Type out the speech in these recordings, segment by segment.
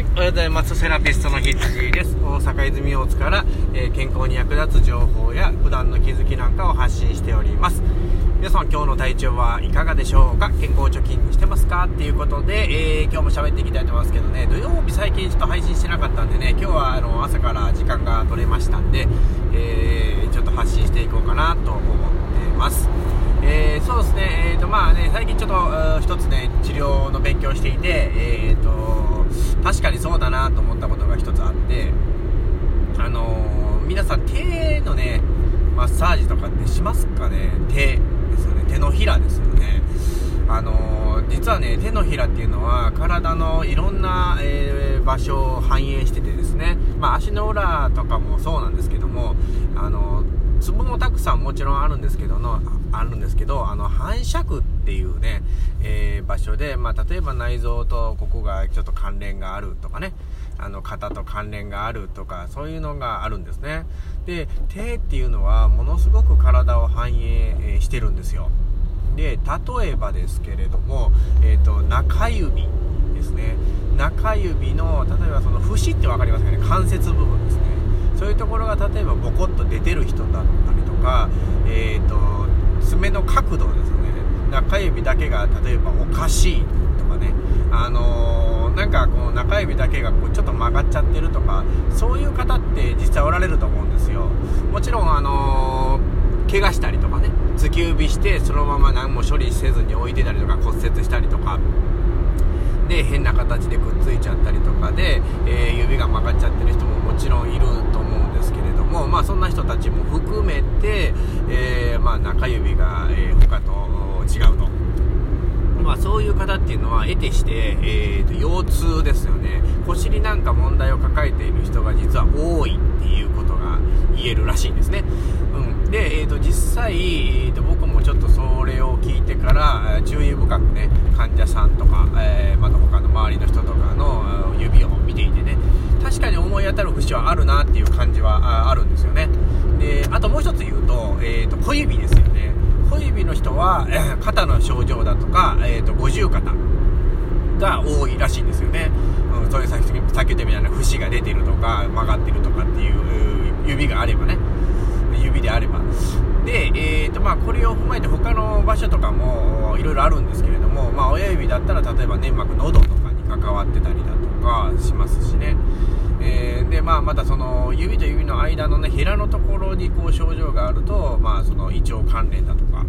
はい、おはようございます。セラピストのひつじです。大阪泉大津から、えー健康に役立つ情報や普段の気づきなんかを発信しております。皆さん今日の体調はいかがでしょうか？健康貯金してますか？っていうことで、えー今日も喋っていきたいと思いますけどね、土曜日最近ちょっと配信してなかったんでね、今日はあの朝から時間が取れましたんで、えーちょっと発信していこうかなと思ってます。えーそうですね、えーとまあね、最近ちょっと一つね、治療の勉強していて、えーと、確かにそうだなと思ったことが一つあって、あのー皆さん手のね、マッサージとかってしますかね？手ですよね、手のひらですよね。あのー実はね、手のひらっていうのは体のいろんな、えー場所を反映しててですね、まあ足の裏とかもそうなんですけども、あのーツボもたくさんもちろんあるんですけどの、あるんですけど、あの、反射区っていうね、えー場所で、まあ、例えば内臓とここがちょっと関連があるとかね、あの、肩と関連があるとか、そういうのがあるんですね。で、手っていうのは、ものすごく体を反映してるんですよ。で、例えばですけれども、えっ、と、中指ですね。中指の、例えばその節って分かりますかね？関節部分ですね。そういうところが例えばボコッと出てる人だったりとか、えっ、と、爪の角度ですよね。中指だけが例えばおかしいとかね。あのーなんかこう中指だけがこうちょっと曲がっちゃってるとか、そういう方って実際おられると思うんですよ。もちろんあのー怪我したりとかね、突き指してそのまま何も処理せずに置いてたりとか骨折したりとか、で変な形でくっついちゃったりとかで、えー指が曲がっちゃってる人ももちろんいると思うんですけれども、まあ、そんな人たちも含めて、えーまあ、中指が、え他と違うと。まあ、そういう方っていうのは得てして、えーと腰痛ですよね。腰になんか問題を抱えている人が実は多いっていうことが言えるらしいんですね、うん、で、えー、と実際、えーと僕もちょっとそれを聞いてから注意深くね患者さんとか、周りの人とかの指を見ていてね。確かに思い当たる節はあるなっていう感じはあるんですよね。であともう一つ言うと,、えー、と小指ですよね。小指の人は、肩の症状だとか、えー、と五十肩が多いらしいんですよね、うん、そういうさっき言ったみたいな節が出てるとか曲がってるとかっていう指があればね。指であれば。で、えーとまあ、これを踏まえて他の場所とかもいろいろあるんですけれども、まあ、親指だったら例えば粘膜喉とか関わってたりだとかしますしね。えーでまあ、またその指と指の間のねヘラのところにこう症状があると、まあ、その胃腸関連だとか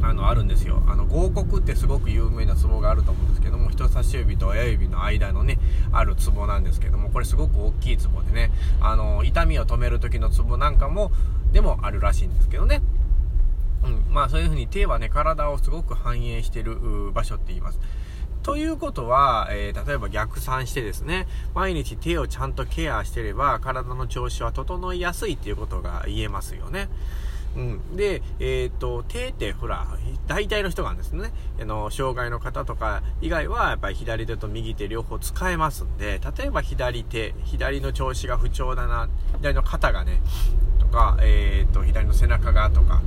あのあるんですよ。あの合谷ってすごく有名なツボがあると思うんですけども人差し指と親指の間のねあるツボなんですけどもこれすごく大きいツボでねあの痛みを止める時のツボなんかもでもあるらしいんですけどね。うん、まあそういう風に手はね、体をすごく反映してる場所って言います。ということは、えー例えば逆算してですね、毎日手をちゃんとケアしてれば、体の調子は整いやすいっていうことが言えますよね。うん。で、えっ、と、手ってほら、大体の人がですね、あの、障害の方とか以外は、やっぱり左手と右手両方使えますんで、例えば左手、左の調子が不調だな、左の肩がね、とか、えっ、と、左の背中がとか、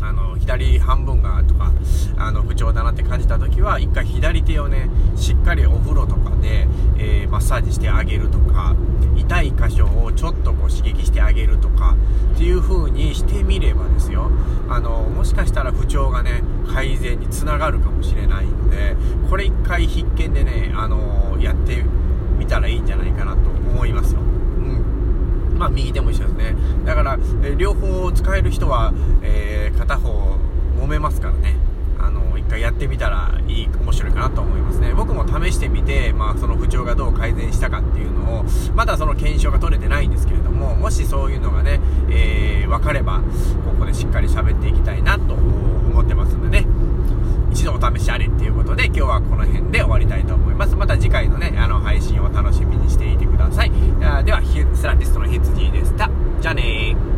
あの左半分がとかあの不調だなって感じた時は一回左手をねしっかりお風呂とかで、えーマッサージしてあげるとか痛い箇所をちょっとこう刺激してあげるとかっていう風にしてみればですよ。あのもしかしたら不調がね改善につながるかもしれないのでこれ一回必見でねあのやってみたらいいんじゃないかなと思いますよ。うんまあ、右手も一緒ですね。だから、え両方使える人は、えー片方揉めますからね。あの、一回やってみたらいい、面白いかなと思いますね。僕も試してみて、まあ、その不調がどう改善したかっていうのを、まだその検証が取れてないんですけれども、もしそういうのがね、えー、分かれば、ここでしっかり喋っていきたいなと思います。試しあれっていうことで今日はこの辺で終わりたいと思います。また次回のねあの配信を楽しみにしていてください。あではひセラピストの羊でした。じゃあねー。